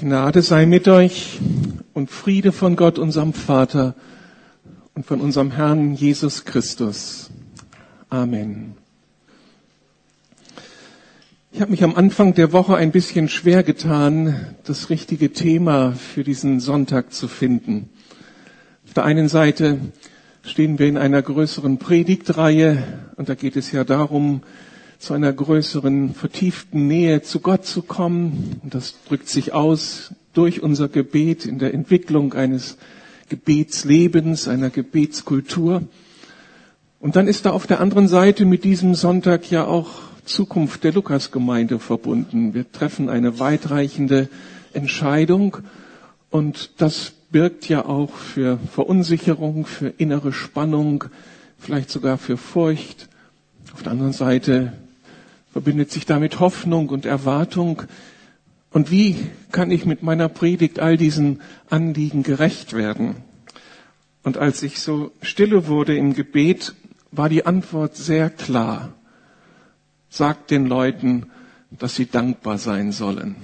Gnade sei mit euch und Friede von Gott, unserem Vater und von unserem Herrn Jesus Christus. Amen. Ich habe mich am Anfang der Woche ein bisschen schwer getan, das richtige Thema für diesen Sonntag zu finden. Auf der einen Seite stehen wir in einer größeren Predigtreihe und da geht es ja darum, zu einer größeren, vertieften Nähe zu Gott zu kommen. Und das drückt sich aus durch unser Gebet in der Entwicklung eines Gebetslebens, einer Gebetskultur. Und dann ist da auf der anderen Seite mit diesem Sonntag ja auch Zukunft der Lukasgemeinde verbunden. Wir treffen eine weitreichende Entscheidung und das birgt ja auch für Verunsicherung, für innere Spannung, vielleicht sogar für Furcht. Auf der anderen Seite verbindet sich damit Hoffnung und Erwartung. Und wie kann ich mit meiner Predigt all diesen Anliegen gerecht werden? Und als ich so stille wurde im Gebet, war die Antwort sehr klar. Sagt den Leuten, dass sie dankbar sein sollen.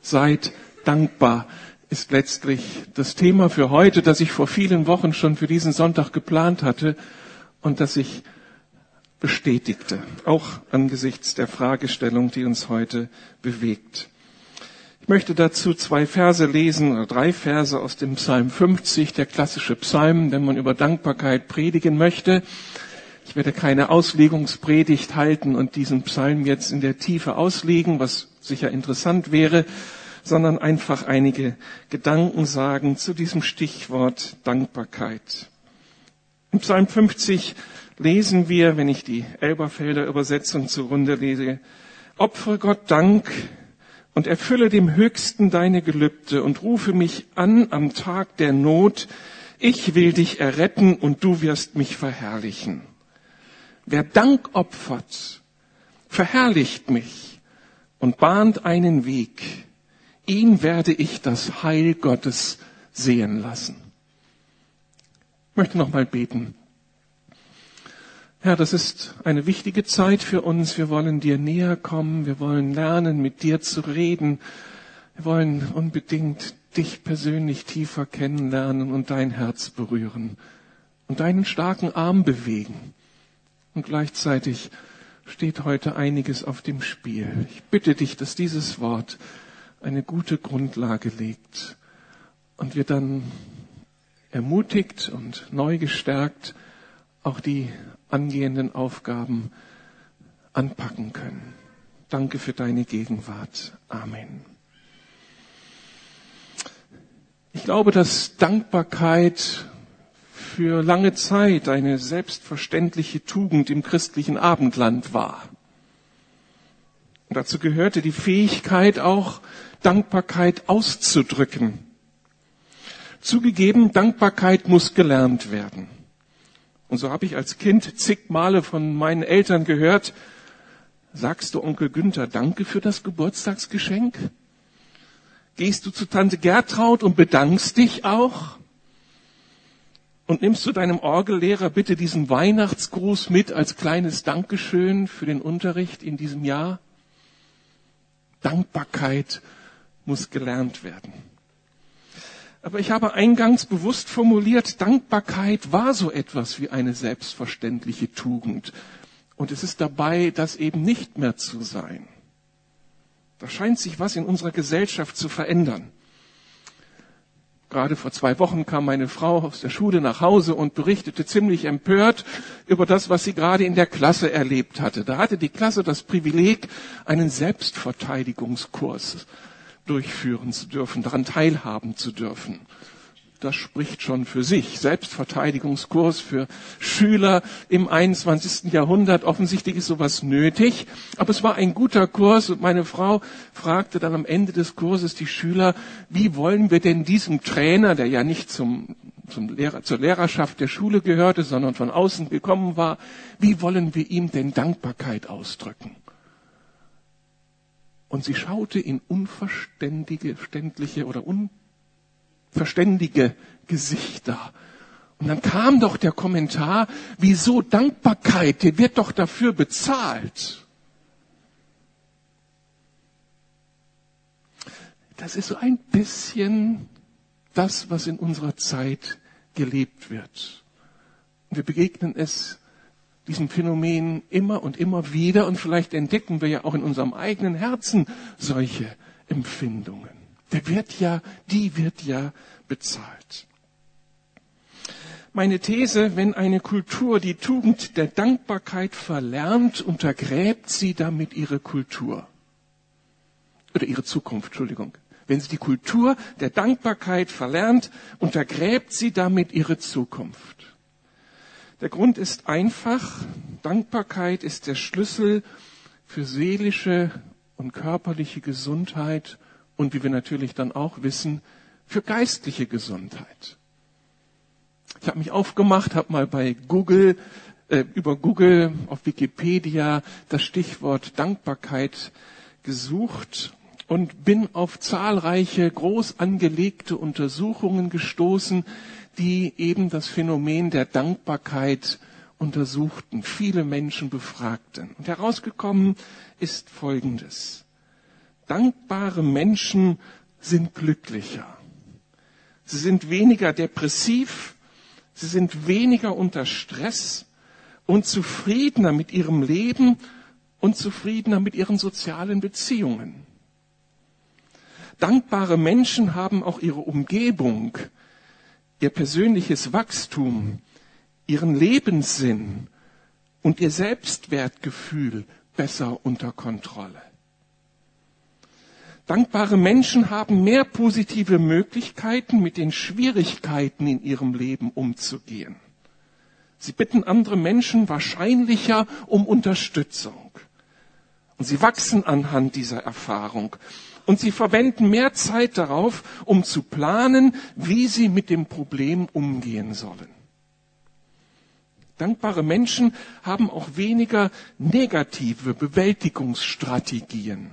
Seid dankbar ist letztlich das Thema für heute, das ich vor vielen Wochen schon für diesen Sonntag geplant hatte und das ich bestätigte, auch angesichts der Fragestellung, die uns heute bewegt. Ich möchte dazu zwei Verse lesen, oder drei Verse aus dem Psalm 50, der klassische Psalm, wenn man über Dankbarkeit predigen möchte. Ich werde keine Auslegungspredigt halten und diesen Psalm jetzt in der Tiefe auslegen, was sicher interessant wäre, sondern einfach einige Gedanken sagen zu diesem Stichwort Dankbarkeit. Im Psalm 50 lesen wir, wenn ich die Elberfelder Übersetzung zugrunde lese, opfere Gott Dank und erfülle dem Höchsten deine Gelübde und rufe mich an am Tag der Not. Ich will dich erretten und du wirst mich verherrlichen. Wer Dank opfert, verherrlicht mich und bahnt einen Weg. Ihn werde ich das Heil Gottes sehen lassen. Ich möchte noch mal beten. Herr, das ist eine wichtige Zeit für uns. Wir wollen dir näher kommen. Wir wollen lernen, mit dir zu reden. Wir wollen unbedingt dich persönlich tiefer kennenlernen und dein Herz berühren und deinen starken Arm bewegen. Und gleichzeitig steht heute einiges auf dem Spiel. Ich bitte dich, dass dieses Wort eine gute Grundlage legt und wir dann ermutigt und neu gestärkt auch die angehenden Aufgaben anpacken können. Danke für deine Gegenwart. Amen. Ich glaube, dass Dankbarkeit für lange Zeit eine selbstverständliche Tugend im christlichen Abendland war. Und dazu gehörte die Fähigkeit auch, Dankbarkeit auszudrücken. Zugegeben, Dankbarkeit muss gelernt werden. Und so habe ich als Kind zig Male von meinen Eltern gehört, sagst du Onkel Günther Danke für das Geburtstagsgeschenk? Gehst du zu Tante Gertraud und bedankst dich auch? Und nimmst du deinem Orgellehrer bitte diesen Weihnachtsgruß mit als kleines Dankeschön für den Unterricht in diesem Jahr? Dankbarkeit muss gelernt werden. Aber ich habe eingangs bewusst formuliert, Dankbarkeit war so etwas wie eine selbstverständliche Tugend. Und es ist dabei, das eben nicht mehr zu sein. Da scheint sich was in unserer Gesellschaft zu verändern. Gerade vor zwei Wochen kam meine Frau aus der Schule nach Hause und berichtete ziemlich empört über das, was sie gerade in der Klasse erlebt hatte. Da hatte die Klasse das Privileg, einen Selbstverteidigungskurs durchführen zu dürfen, daran teilhaben zu dürfen. Das spricht schon für sich. Selbstverteidigungskurs für Schüler im 21. Jahrhundert. Offensichtlich ist sowas nötig. Aber es war ein guter Kurs und meine Frau fragte dann am Ende des Kurses die Schüler, wie wollen wir denn diesem Trainer, der ja nicht zum, zum Lehrer, zur Lehrerschaft der Schule gehörte, sondern von außen gekommen war, wie wollen wir ihm denn Dankbarkeit ausdrücken? Und sie schaute in unverständige, ständliche oder unverständige Gesichter. Und dann kam doch der Kommentar, wieso Dankbarkeit, der wird doch dafür bezahlt. das ist so ein bisschen das, was in unserer Zeit gelebt wird. Wir begegnen es diesem Phänomen immer und immer wieder und vielleicht entdecken wir ja auch in unserem eigenen Herzen solche Empfindungen. Der wird ja, die wird ja bezahlt. Meine These, wenn eine Kultur die Tugend der Dankbarkeit verlernt, untergräbt sie damit ihre Kultur. Oder ihre Zukunft, Entschuldigung. Wenn sie die Kultur der Dankbarkeit verlernt, untergräbt sie damit ihre Zukunft. Der Grund ist einfach. Dankbarkeit ist der Schlüssel für seelische und körperliche Gesundheit und wie wir natürlich dann auch wissen, für geistliche Gesundheit. Ich habe mich aufgemacht, habe mal bei Google äh, über Google auf Wikipedia das Stichwort Dankbarkeit gesucht und bin auf zahlreiche groß angelegte Untersuchungen gestoßen, die eben das Phänomen der Dankbarkeit untersuchten, viele Menschen befragten. Und herausgekommen ist Folgendes. Dankbare Menschen sind glücklicher. Sie sind weniger depressiv, sie sind weniger unter Stress und zufriedener mit ihrem Leben und zufriedener mit ihren sozialen Beziehungen. Dankbare Menschen haben auch ihre Umgebung ihr persönliches Wachstum, ihren Lebenssinn und ihr Selbstwertgefühl besser unter Kontrolle. Dankbare Menschen haben mehr positive Möglichkeiten, mit den Schwierigkeiten in ihrem Leben umzugehen. Sie bitten andere Menschen wahrscheinlicher um Unterstützung. Und sie wachsen anhand dieser Erfahrung und sie verwenden mehr Zeit darauf, um zu planen, wie sie mit dem Problem umgehen sollen. Dankbare Menschen haben auch weniger negative Bewältigungsstrategien.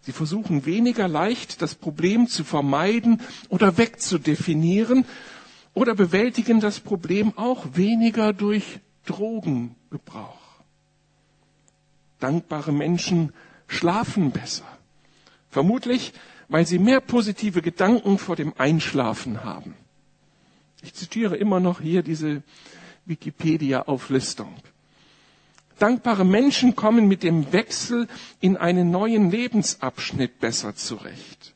Sie versuchen weniger leicht, das Problem zu vermeiden oder wegzudefinieren oder bewältigen das Problem auch weniger durch Drogengebrauch. Dankbare Menschen schlafen besser. Vermutlich, weil sie mehr positive Gedanken vor dem Einschlafen haben. Ich zitiere immer noch hier diese Wikipedia-Auflistung. Dankbare Menschen kommen mit dem Wechsel in einen neuen Lebensabschnitt besser zurecht.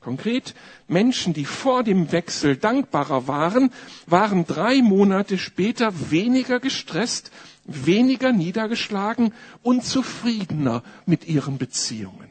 Konkret, Menschen, die vor dem Wechsel dankbarer waren, waren drei Monate später weniger gestresst, weniger niedergeschlagen und zufriedener mit ihren Beziehungen.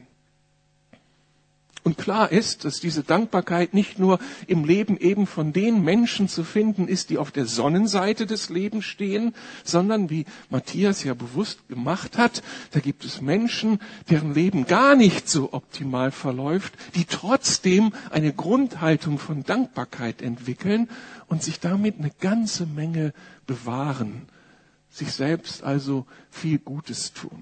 Und klar ist, dass diese Dankbarkeit nicht nur im Leben eben von den Menschen zu finden ist, die auf der Sonnenseite des Lebens stehen, sondern wie Matthias ja bewusst gemacht hat, da gibt es Menschen, deren Leben gar nicht so optimal verläuft, die trotzdem eine Grundhaltung von Dankbarkeit entwickeln und sich damit eine ganze Menge bewahren, sich selbst also viel Gutes tun.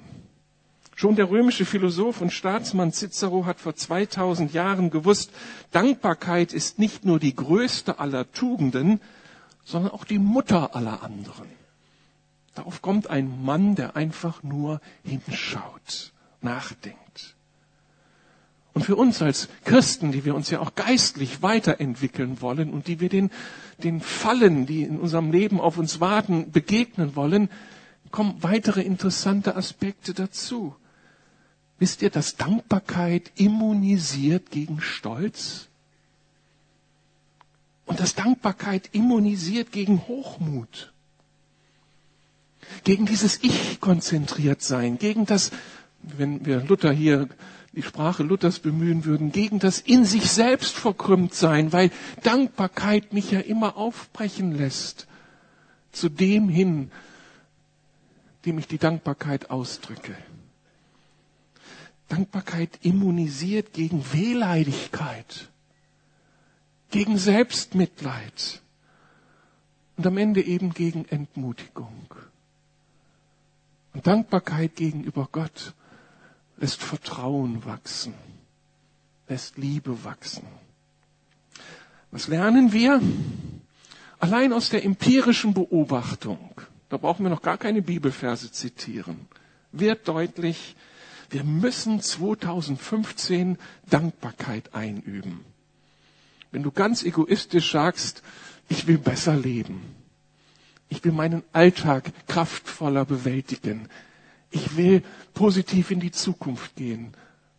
Schon der römische Philosoph und Staatsmann Cicero hat vor 2000 Jahren gewusst, Dankbarkeit ist nicht nur die größte aller Tugenden, sondern auch die Mutter aller anderen. Darauf kommt ein Mann, der einfach nur hinschaut, nachdenkt. Und für uns als Christen, die wir uns ja auch geistlich weiterentwickeln wollen und die wir den, den Fallen, die in unserem Leben auf uns warten, begegnen wollen, kommen weitere interessante Aspekte dazu. Wisst ihr, dass Dankbarkeit immunisiert gegen Stolz? Und dass Dankbarkeit immunisiert gegen Hochmut? Gegen dieses Ich konzentriert sein, gegen das, wenn wir Luther hier die Sprache Luthers bemühen würden, gegen das in sich selbst verkrümmt sein, weil Dankbarkeit mich ja immer aufbrechen lässt zu dem hin, dem ich die Dankbarkeit ausdrücke. Dankbarkeit immunisiert gegen Wehleidigkeit, gegen Selbstmitleid und am Ende eben gegen Entmutigung. Und Dankbarkeit gegenüber Gott lässt Vertrauen wachsen, lässt Liebe wachsen. Was lernen wir? Allein aus der empirischen Beobachtung, da brauchen wir noch gar keine Bibelverse zitieren, wird deutlich, Wir müssen 2015 Dankbarkeit einüben. Wenn du ganz egoistisch sagst, ich will besser leben. Ich will meinen Alltag kraftvoller bewältigen. Ich will positiv in die Zukunft gehen.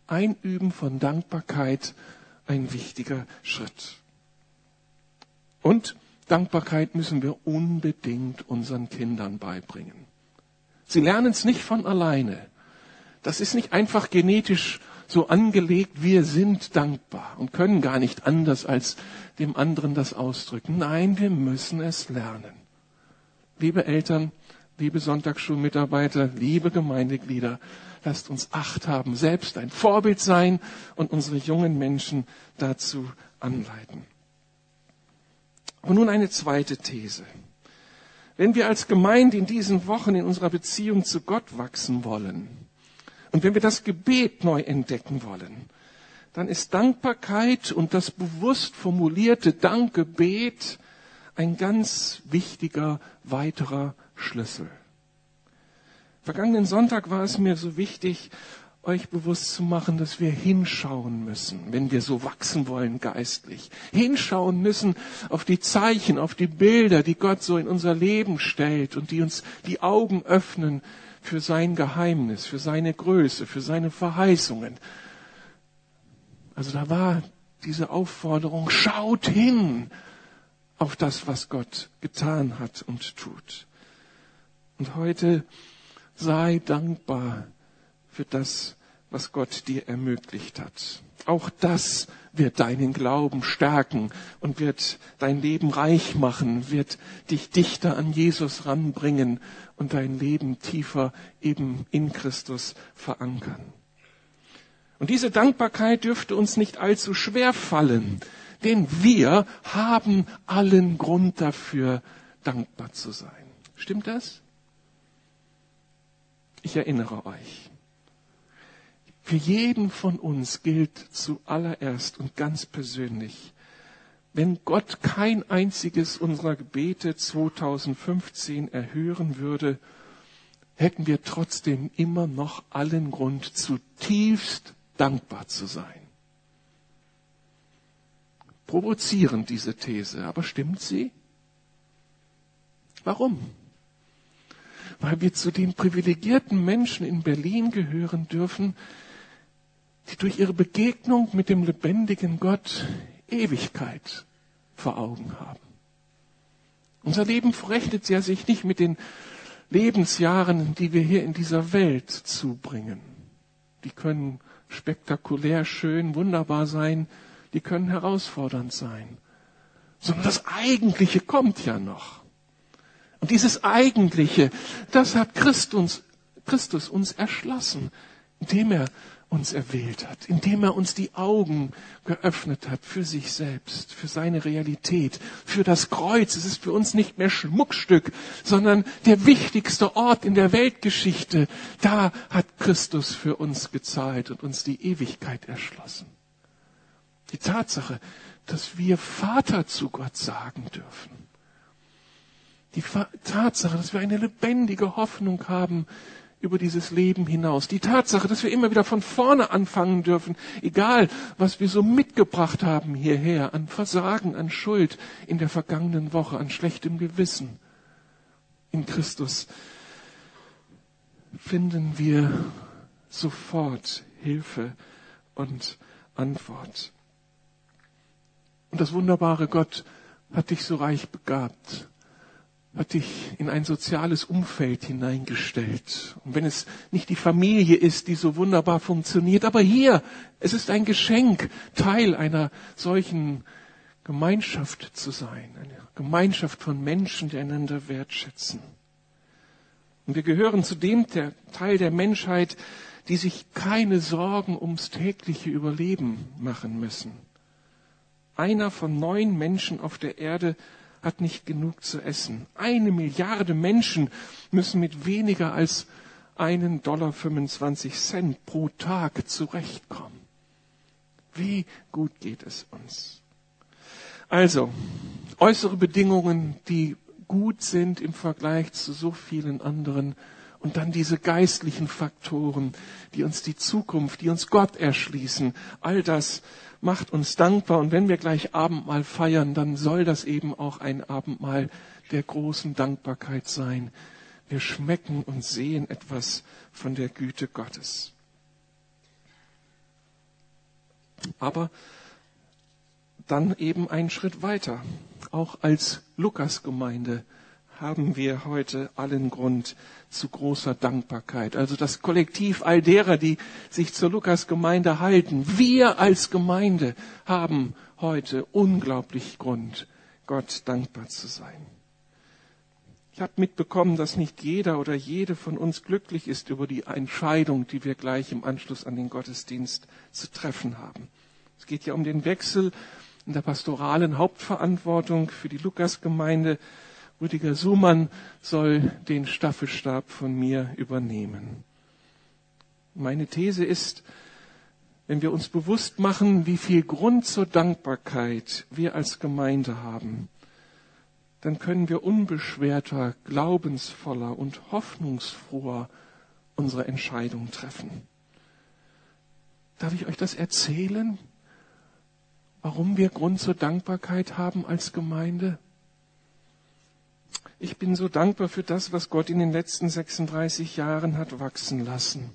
Einüben von Dankbarkeit ein wichtiger Schritt. Und Dankbarkeit müssen wir unbedingt unseren Kindern beibringen. Sie lernen es nicht von alleine. Das ist nicht einfach genetisch so angelegt, wir sind dankbar und können gar nicht anders als dem anderen das ausdrücken. Nein, wir müssen es lernen. Liebe Eltern, liebe Sonntagsschulmitarbeiter, liebe Gemeindeglieder, lasst uns Acht haben, selbst ein Vorbild sein und unsere jungen Menschen dazu anleiten. Und nun eine zweite These. Wenn wir als Gemeinde in diesen Wochen in unserer Beziehung zu Gott wachsen wollen und wenn wir das Gebet neu entdecken wollen, dann ist Dankbarkeit und das bewusst formulierte Dankgebet ein ganz wichtiger weiterer Schlüssel. Vergangenen Sonntag war es mir so wichtig, euch bewusst zu machen, dass wir hinschauen müssen, wenn wir so wachsen wollen geistlich. Hinschauen müssen auf die Zeichen, auf die Bilder, die Gott so in unser Leben stellt und die uns die Augen öffnen für sein Geheimnis, für seine Größe, für seine Verheißungen. Also da war diese Aufforderung, schaut hin auf das, was Gott getan hat und tut. Und heute sei dankbar für das, was Gott dir ermöglicht hat. Auch das wird deinen Glauben stärken und wird dein Leben reich machen, wird dich dichter an Jesus ranbringen und dein Leben tiefer eben in Christus verankern. Und diese Dankbarkeit dürfte uns nicht allzu schwer fallen, denn wir haben allen Grund dafür, dankbar zu sein. Stimmt das? Ich erinnere euch. Für jeden von uns gilt zuallererst und ganz persönlich, wenn Gott kein einziges unserer Gebete 2015 erhören würde, hätten wir trotzdem immer noch allen Grund, zutiefst dankbar zu sein. Provozierend diese These, aber stimmt sie? Warum? Weil wir zu den privilegierten Menschen in Berlin gehören dürfen, die durch ihre Begegnung mit dem lebendigen Gott Ewigkeit vor Augen haben. Unser Leben verrechnet ja sich nicht mit den Lebensjahren, die wir hier in dieser Welt zubringen. Die können spektakulär, schön, wunderbar sein, die können herausfordernd sein. Sondern das Eigentliche kommt ja noch. Und dieses Eigentliche, das hat Christus, Christus uns erschlossen, indem er uns erwählt hat, indem er uns die Augen geöffnet hat für sich selbst, für seine Realität, für das Kreuz. Es ist für uns nicht mehr Schmuckstück, sondern der wichtigste Ort in der Weltgeschichte. Da hat Christus für uns gezahlt und uns die Ewigkeit erschlossen. Die Tatsache, dass wir Vater zu Gott sagen dürfen. Die Tatsache, dass wir eine lebendige Hoffnung haben, über dieses Leben hinaus. Die Tatsache, dass wir immer wieder von vorne anfangen dürfen, egal was wir so mitgebracht haben hierher, an Versagen, an Schuld in der vergangenen Woche, an schlechtem Gewissen. In Christus finden wir sofort Hilfe und Antwort. Und das wunderbare Gott hat dich so reich begabt hat dich in ein soziales Umfeld hineingestellt. Und wenn es nicht die Familie ist, die so wunderbar funktioniert, aber hier, es ist ein Geschenk, Teil einer solchen Gemeinschaft zu sein, eine Gemeinschaft von Menschen, die einander wertschätzen. Und wir gehören zu dem Teil der Menschheit, die sich keine Sorgen ums tägliche Überleben machen müssen. Einer von neun Menschen auf der Erde hat nicht genug zu essen. Eine Milliarde Menschen müssen mit weniger als einen Dollar 25 Cent pro Tag zurechtkommen. Wie gut geht es uns? Also, äußere Bedingungen, die gut sind im Vergleich zu so vielen anderen Und dann diese geistlichen Faktoren, die uns die Zukunft, die uns Gott erschließen. All das macht uns dankbar. Und wenn wir gleich Abendmahl feiern, dann soll das eben auch ein Abendmahl der großen Dankbarkeit sein. Wir schmecken und sehen etwas von der Güte Gottes. Aber dann eben einen Schritt weiter. Auch als Lukas-Gemeinde haben wir heute allen Grund zu großer Dankbarkeit. Also das Kollektiv all derer, die sich zur Lukas-Gemeinde halten. Wir als Gemeinde haben heute unglaublich Grund, Gott dankbar zu sein. Ich habe mitbekommen, dass nicht jeder oder jede von uns glücklich ist über die Entscheidung, die wir gleich im Anschluss an den Gottesdienst zu treffen haben. Es geht ja um den Wechsel in der pastoralen Hauptverantwortung für die Lukasgemeinde. Rüdiger Sumann soll den Staffelstab von mir übernehmen. Meine These ist, wenn wir uns bewusst machen, wie viel Grund zur Dankbarkeit wir als Gemeinde haben, dann können wir unbeschwerter, glaubensvoller und hoffnungsfroher unsere Entscheidung treffen. Darf ich euch das erzählen? warum wir Grund zur Dankbarkeit haben als Gemeinde? Ich bin so dankbar für das, was Gott in den letzten 36 Jahren hat wachsen lassen.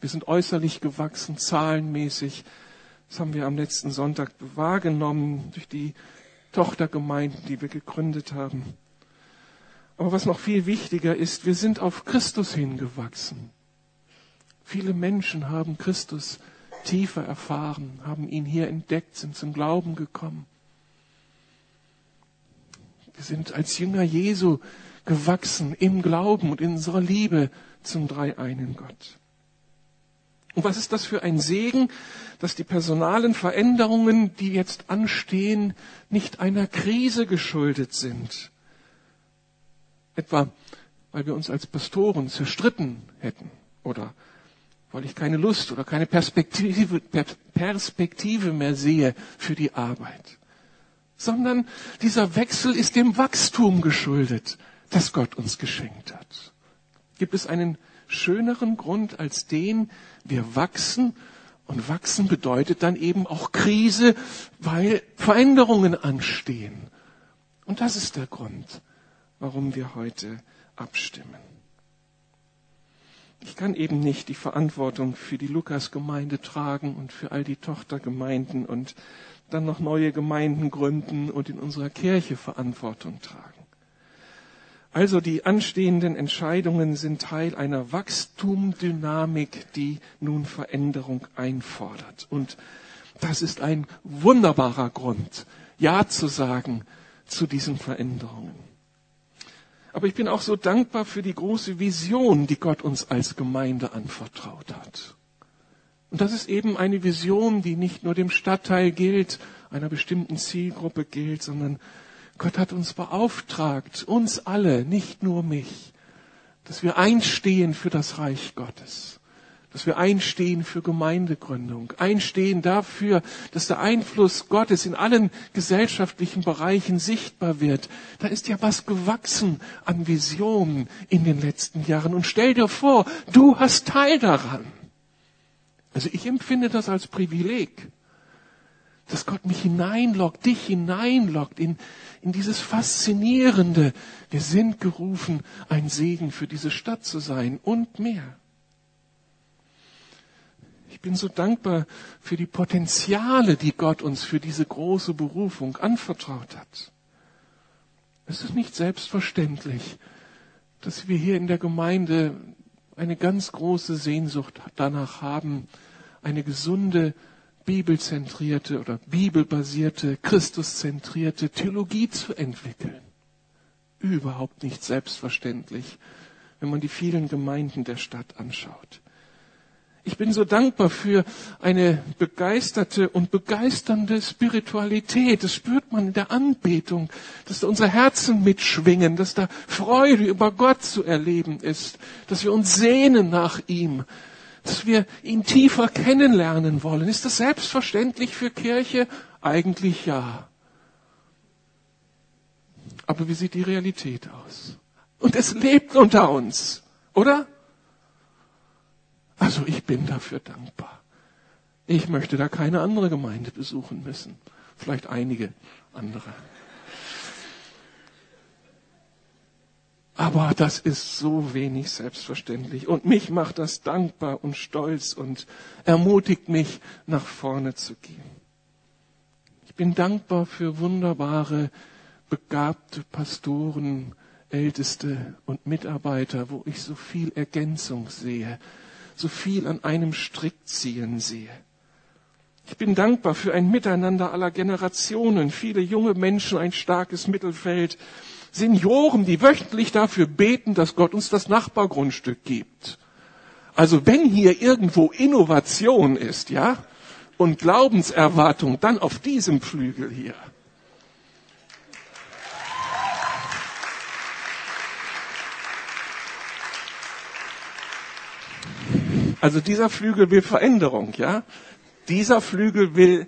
Wir sind äußerlich gewachsen, zahlenmäßig. Das haben wir am letzten Sonntag wahrgenommen durch die Tochtergemeinden, die wir gegründet haben. Aber was noch viel wichtiger ist, wir sind auf Christus hingewachsen. Viele Menschen haben Christus tiefer erfahren, haben ihn hier entdeckt, sind zum Glauben gekommen. Wir sind als Jünger Jesu gewachsen im Glauben und in unserer Liebe zum dreieinen Gott. Und was ist das für ein Segen, dass die personalen Veränderungen, die jetzt anstehen, nicht einer Krise geschuldet sind. Etwa, weil wir uns als Pastoren zerstritten hätten oder weil ich keine Lust oder keine Perspektive, Perspektive mehr sehe für die Arbeit. Sondern dieser Wechsel ist dem Wachstum geschuldet, das Gott uns geschenkt hat. Gibt es einen schöneren Grund als den, wir wachsen und wachsen bedeutet dann eben auch Krise, weil Veränderungen anstehen. Und das ist der Grund, warum wir heute abstimmen. Ich kann eben nicht die Verantwortung für die Lukas-Gemeinde tragen und für all die Tochtergemeinden und dann noch neue Gemeinden gründen und in unserer Kirche Verantwortung tragen. Also die anstehenden Entscheidungen sind Teil einer Wachstumdynamik, die nun Veränderung einfordert. Und das ist ein wunderbarer Grund, Ja zu sagen zu diesen Veränderungen. Aber ich bin auch so dankbar für die große Vision, die Gott uns als Gemeinde anvertraut hat. Und das ist eben eine Vision, die nicht nur dem Stadtteil gilt, einer bestimmten Zielgruppe gilt, sondern Gott hat uns beauftragt, uns alle, nicht nur mich, dass wir einstehen für das Reich Gottes dass wir einstehen für Gemeindegründung, einstehen dafür, dass der Einfluss Gottes in allen gesellschaftlichen Bereichen sichtbar wird. Da ist ja was gewachsen an Visionen in den letzten Jahren. Und stell dir vor, du hast Teil daran. Also ich empfinde das als Privileg, dass Gott mich hineinlockt, dich hineinlockt in, in dieses Faszinierende. Wir sind gerufen, ein Segen für diese Stadt zu sein und mehr bin so dankbar für die Potenziale, die Gott uns für diese große Berufung anvertraut hat. Es ist nicht selbstverständlich, dass wir hier in der Gemeinde eine ganz große Sehnsucht danach haben, eine gesunde, bibelzentrierte oder bibelbasierte, christuszentrierte Theologie zu entwickeln. Überhaupt nicht selbstverständlich, wenn man die vielen Gemeinden der Stadt anschaut. Ich bin so dankbar für eine begeisterte und begeisternde Spiritualität. Das spürt man in der Anbetung, dass da unsere Herzen mitschwingen, dass da Freude über Gott zu erleben ist, dass wir uns sehnen nach ihm, dass wir ihn tiefer kennenlernen wollen. Ist das selbstverständlich für Kirche? Eigentlich ja. Aber wie sieht die Realität aus? Und es lebt unter uns. Oder? Also ich bin dafür dankbar. Ich möchte da keine andere Gemeinde besuchen müssen. Vielleicht einige andere. Aber das ist so wenig selbstverständlich. Und mich macht das dankbar und stolz und ermutigt mich, nach vorne zu gehen. Ich bin dankbar für wunderbare, begabte Pastoren, Älteste und Mitarbeiter, wo ich so viel Ergänzung sehe, so viel an einem Strick ziehen sehe. Ich bin dankbar für ein Miteinander aller Generationen, viele junge Menschen, ein starkes Mittelfeld, Senioren, die wöchentlich dafür beten, dass Gott uns das Nachbargrundstück gibt. Also wenn hier irgendwo Innovation ist, ja, und Glaubenserwartung, dann auf diesem Flügel hier. Also dieser Flügel will Veränderung, ja. Dieser Flügel will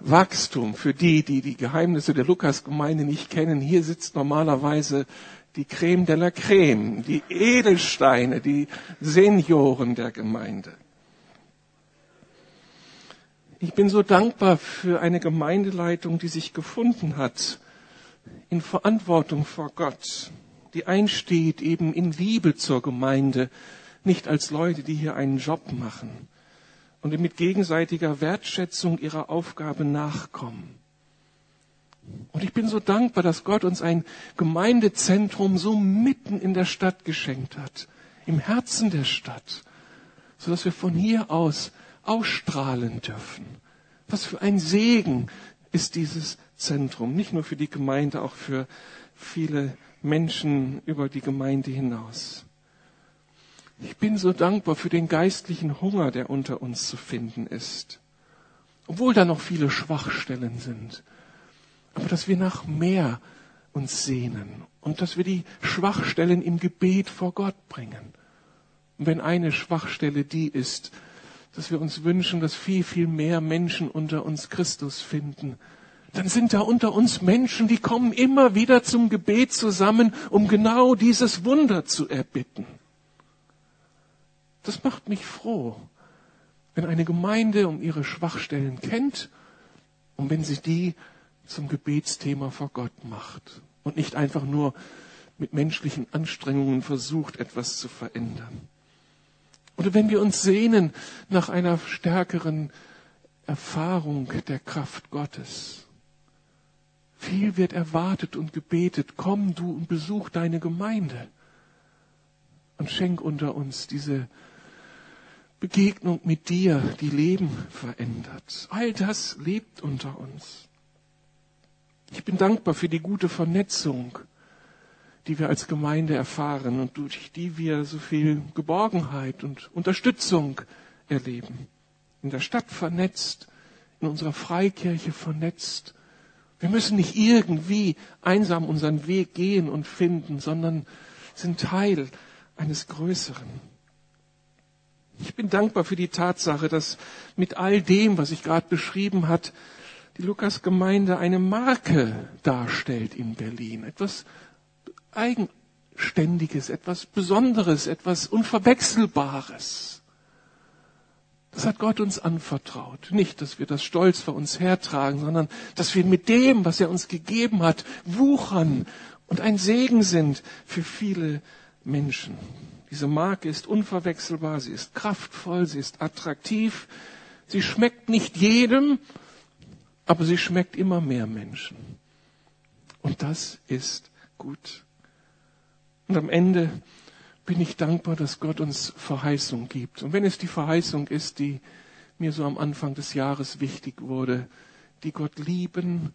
Wachstum für die, die die Geheimnisse der Lukas-Gemeinde nicht kennen. Hier sitzt normalerweise die Creme de la Creme, die Edelsteine, die Senioren der Gemeinde. Ich bin so dankbar für eine Gemeindeleitung, die sich gefunden hat in Verantwortung vor Gott, die einsteht eben in Liebe zur Gemeinde, nicht als Leute, die hier einen Job machen und mit gegenseitiger Wertschätzung ihrer Aufgabe nachkommen. Und ich bin so dankbar, dass Gott uns ein Gemeindezentrum so mitten in der Stadt geschenkt hat, im Herzen der Stadt, so dass wir von hier aus ausstrahlen dürfen. Was für ein Segen ist dieses Zentrum, nicht nur für die Gemeinde, auch für viele Menschen über die Gemeinde hinaus. Ich bin so dankbar für den geistlichen Hunger, der unter uns zu finden ist. Obwohl da noch viele Schwachstellen sind. Aber dass wir nach mehr uns sehnen und dass wir die Schwachstellen im Gebet vor Gott bringen. Und wenn eine Schwachstelle die ist, dass wir uns wünschen, dass viel, viel mehr Menschen unter uns Christus finden, dann sind da unter uns Menschen, die kommen immer wieder zum Gebet zusammen, um genau dieses Wunder zu erbitten. Das macht mich froh, wenn eine Gemeinde um ihre Schwachstellen kennt und wenn sie die zum Gebetsthema vor Gott macht und nicht einfach nur mit menschlichen Anstrengungen versucht, etwas zu verändern. Oder wenn wir uns sehnen nach einer stärkeren Erfahrung der Kraft Gottes. Viel wird erwartet und gebetet. Komm du und besuch deine Gemeinde und schenk unter uns diese Begegnung mit dir, die Leben verändert. All das lebt unter uns. Ich bin dankbar für die gute Vernetzung, die wir als Gemeinde erfahren und durch die wir so viel Geborgenheit und Unterstützung erleben. In der Stadt vernetzt, in unserer Freikirche vernetzt. Wir müssen nicht irgendwie einsam unseren Weg gehen und finden, sondern sind Teil eines Größeren. Ich bin dankbar für die Tatsache, dass mit all dem, was ich gerade beschrieben hat, die Lukas-Gemeinde eine Marke darstellt in Berlin. Etwas Eigenständiges, etwas Besonderes, etwas Unverwechselbares. Das hat Gott uns anvertraut. Nicht, dass wir das stolz vor uns hertragen, sondern dass wir mit dem, was er uns gegeben hat, wuchern und ein Segen sind für viele Menschen. Diese Marke ist unverwechselbar, sie ist kraftvoll, sie ist attraktiv, sie schmeckt nicht jedem, aber sie schmeckt immer mehr Menschen. Und das ist gut. Und am Ende bin ich dankbar, dass Gott uns Verheißung gibt. Und wenn es die Verheißung ist, die mir so am Anfang des Jahres wichtig wurde, die Gott lieben,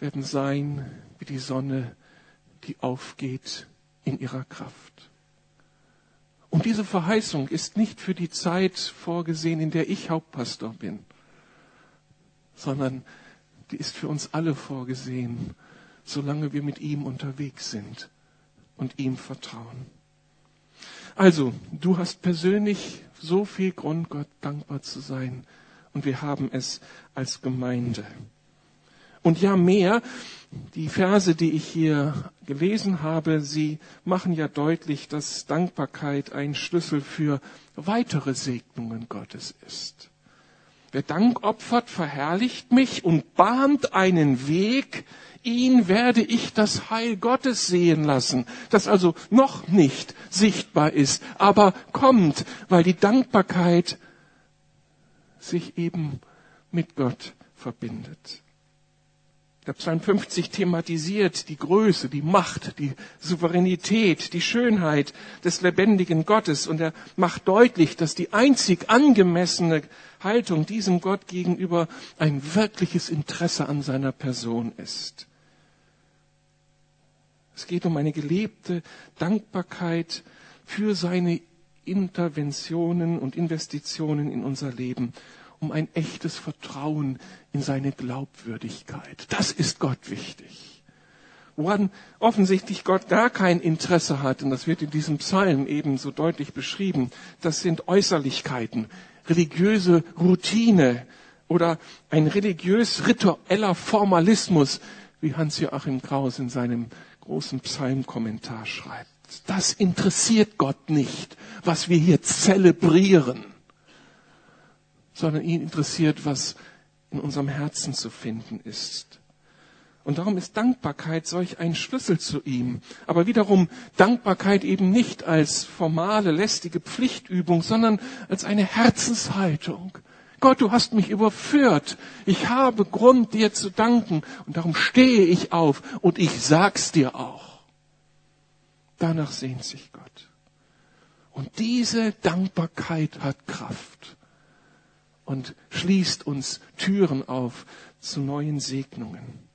werden sein wie die Sonne, die aufgeht in ihrer Kraft. Und diese Verheißung ist nicht für die Zeit vorgesehen, in der ich Hauptpastor bin, sondern die ist für uns alle vorgesehen, solange wir mit ihm unterwegs sind und ihm vertrauen. Also, du hast persönlich so viel Grund, Gott dankbar zu sein. Und wir haben es als Gemeinde. Und ja mehr, die Verse, die ich hier gelesen habe, sie machen ja deutlich, dass Dankbarkeit ein Schlüssel für weitere Segnungen Gottes ist. Wer Dank opfert, verherrlicht mich und bahnt einen Weg, ihn werde ich das Heil Gottes sehen lassen, das also noch nicht sichtbar ist, aber kommt, weil die Dankbarkeit sich eben mit Gott verbindet. Der Psalm 50 thematisiert. Die Größe, die Macht, die Souveränität, die Schönheit des lebendigen Gottes. Und er macht deutlich, dass die einzig angemessene Haltung diesem Gott gegenüber ein wirkliches Interesse an seiner Person ist. Es geht um eine gelebte Dankbarkeit für seine Interventionen und Investitionen in unser Leben um ein echtes Vertrauen in seine Glaubwürdigkeit. Das ist Gott wichtig. Woran offensichtlich Gott gar kein Interesse hat, und das wird in diesem Psalm eben so deutlich beschrieben, das sind Äußerlichkeiten, religiöse Routine oder ein religiös ritueller Formalismus, wie Hans-Joachim Kraus in seinem großen Psalmkommentar schreibt. Das interessiert Gott nicht, was wir hier zelebrieren sondern ihn interessiert, was in unserem Herzen zu finden ist. Und darum ist Dankbarkeit solch ein Schlüssel zu ihm. Aber wiederum Dankbarkeit eben nicht als formale, lästige Pflichtübung, sondern als eine Herzenshaltung. Gott, du hast mich überführt. Ich habe Grund, dir zu danken. Und darum stehe ich auf und ich sag's dir auch. Danach sehnt sich Gott. Und diese Dankbarkeit hat Kraft und schließt uns Türen auf zu neuen Segnungen.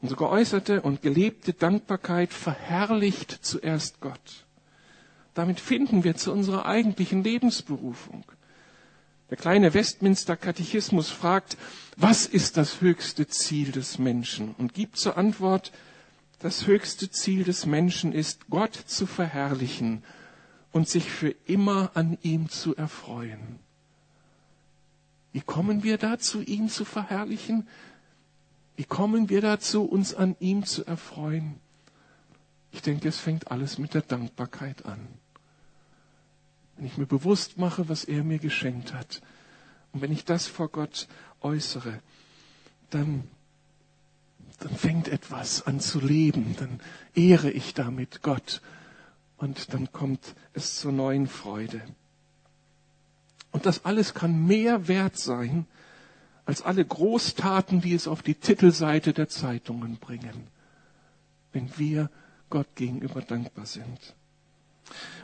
Unsere geäußerte und gelebte Dankbarkeit verherrlicht zuerst Gott. Damit finden wir zu unserer eigentlichen Lebensberufung. Der kleine Westminster Katechismus fragt, was ist das höchste Ziel des Menschen? Und gibt zur Antwort, das höchste Ziel des Menschen ist, Gott zu verherrlichen und sich für immer an ihm zu erfreuen. Wie kommen wir dazu, ihn zu verherrlichen? Wie kommen wir dazu, uns an ihm zu erfreuen? Ich denke, es fängt alles mit der Dankbarkeit an. Wenn ich mir bewusst mache, was er mir geschenkt hat, und wenn ich das vor Gott äußere, dann, dann fängt etwas an zu leben, dann ehre ich damit Gott und dann kommt es zur neuen Freude. Und das alles kann mehr wert sein als alle Großtaten, die es auf die Titelseite der Zeitungen bringen, wenn wir Gott gegenüber dankbar sind.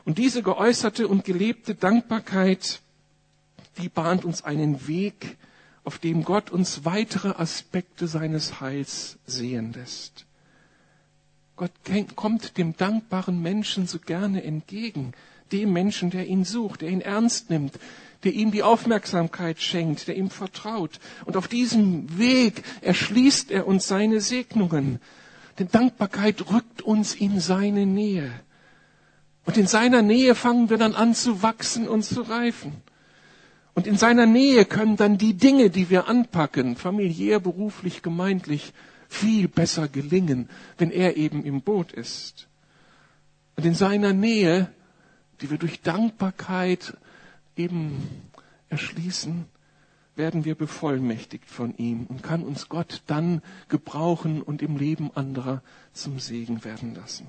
Und diese geäußerte und gelebte Dankbarkeit, die bahnt uns einen Weg, auf dem Gott uns weitere Aspekte seines Heils sehen lässt. Gott kommt dem dankbaren Menschen so gerne entgegen, dem Menschen, der ihn sucht, der ihn ernst nimmt, der ihm die Aufmerksamkeit schenkt, der ihm vertraut. Und auf diesem Weg erschließt er uns seine Segnungen. Denn Dankbarkeit rückt uns in seine Nähe. Und in seiner Nähe fangen wir dann an zu wachsen und zu reifen. Und in seiner Nähe können dann die Dinge, die wir anpacken, familiär, beruflich, gemeindlich, viel besser gelingen, wenn er eben im Boot ist. Und in seiner Nähe, die wir durch Dankbarkeit eben erschließen, werden wir bevollmächtigt von ihm und kann uns Gott dann gebrauchen und im Leben anderer zum Segen werden lassen.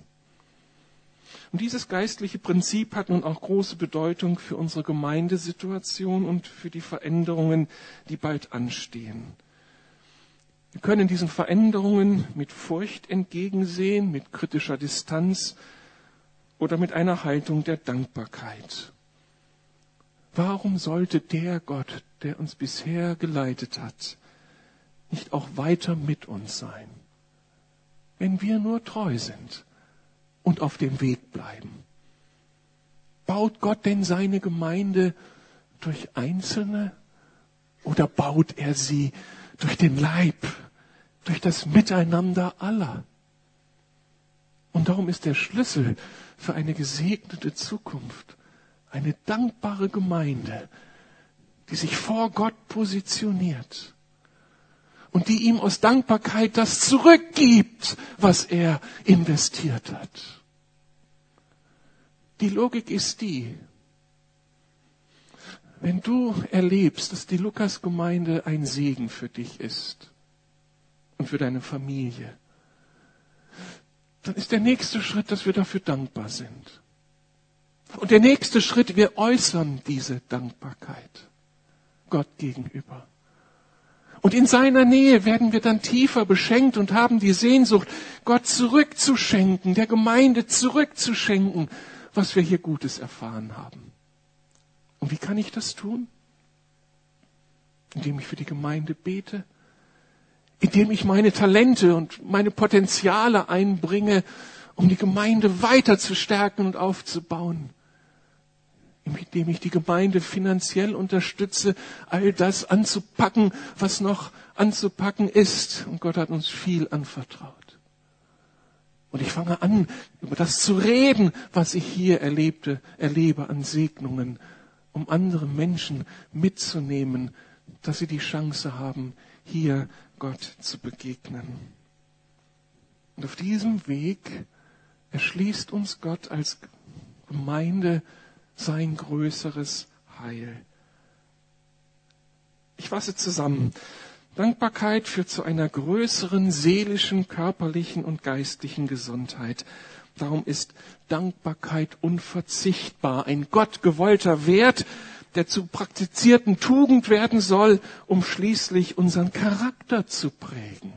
Und dieses geistliche Prinzip hat nun auch große Bedeutung für unsere Gemeindesituation und für die Veränderungen, die bald anstehen. Wir können diesen Veränderungen mit Furcht entgegensehen, mit kritischer Distanz oder mit einer Haltung der Dankbarkeit. Warum sollte der Gott, der uns bisher geleitet hat, nicht auch weiter mit uns sein, wenn wir nur treu sind und auf dem Weg bleiben? Baut Gott denn seine Gemeinde durch Einzelne oder baut er sie durch den Leib, durch das Miteinander aller? Und darum ist der Schlüssel für eine gesegnete Zukunft eine dankbare Gemeinde, die sich vor Gott positioniert und die ihm aus Dankbarkeit das zurückgibt, was er investiert hat. Die Logik ist die, wenn du erlebst, dass die Lukas-Gemeinde ein Segen für dich ist und für deine Familie, dann ist der nächste Schritt, dass wir dafür dankbar sind. Und der nächste Schritt, wir äußern diese Dankbarkeit Gott gegenüber. Und in seiner Nähe werden wir dann tiefer beschenkt und haben die Sehnsucht, Gott zurückzuschenken, der Gemeinde zurückzuschenken, was wir hier Gutes erfahren haben. Und wie kann ich das tun? Indem ich für die Gemeinde bete, indem ich meine Talente und meine Potenziale einbringe, um die Gemeinde weiter zu stärken und aufzubauen indem ich die Gemeinde finanziell unterstütze, all das anzupacken, was noch anzupacken ist. Und Gott hat uns viel anvertraut. Und ich fange an, über das zu reden, was ich hier erlebte, erlebe an Segnungen, um andere Menschen mitzunehmen, dass sie die Chance haben, hier Gott zu begegnen. Und auf diesem Weg erschließt uns Gott als Gemeinde sein größeres Heil. Ich fasse zusammen. Dankbarkeit führt zu einer größeren seelischen, körperlichen und geistlichen Gesundheit. Darum ist Dankbarkeit unverzichtbar, ein gottgewollter Wert, der zu praktizierten Tugend werden soll, um schließlich unseren Charakter zu prägen.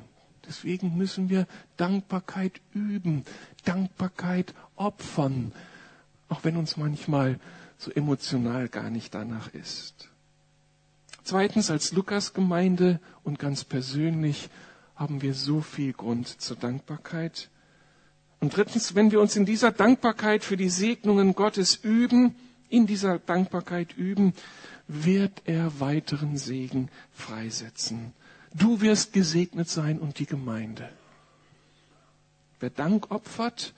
Deswegen müssen wir Dankbarkeit üben, Dankbarkeit opfern, auch wenn uns manchmal so emotional gar nicht danach ist. Zweitens, als Lukas-Gemeinde und ganz persönlich haben wir so viel Grund zur Dankbarkeit. Und drittens, wenn wir uns in dieser Dankbarkeit für die Segnungen Gottes üben, in dieser Dankbarkeit üben, wird er weiteren Segen freisetzen. Du wirst gesegnet sein und die Gemeinde. Wer Dank opfert,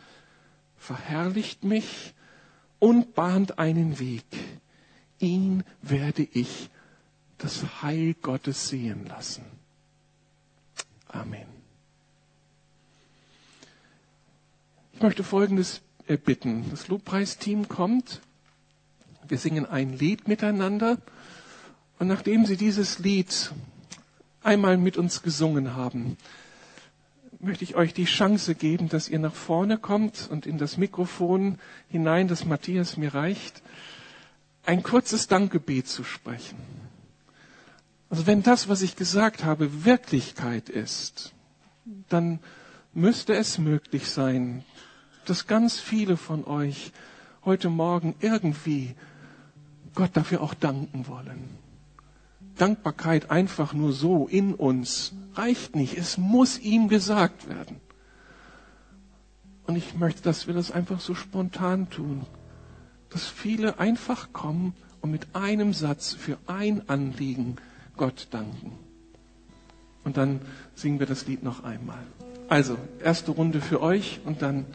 verherrlicht mich und bahnt einen Weg. Ihn werde ich das Heil Gottes sehen lassen. Amen. Möchte Folgendes bitten. Das Lobpreisteam kommt. Wir singen ein Lied miteinander. Und nachdem Sie dieses Lied einmal mit uns gesungen haben, möchte ich euch die Chance geben, dass ihr nach vorne kommt und in das Mikrofon hinein, das Matthias mir reicht, ein kurzes Dankgebet zu sprechen. Also wenn das, was ich gesagt habe, Wirklichkeit ist, dann müsste es möglich sein, dass ganz viele von euch heute Morgen irgendwie Gott dafür auch danken wollen. Dankbarkeit einfach nur so in uns reicht nicht. Es muss ihm gesagt werden. Und ich möchte, dass wir das einfach so spontan tun. Dass viele einfach kommen und mit einem Satz für ein Anliegen Gott danken. Und dann singen wir das Lied noch einmal. Also, erste Runde für euch und dann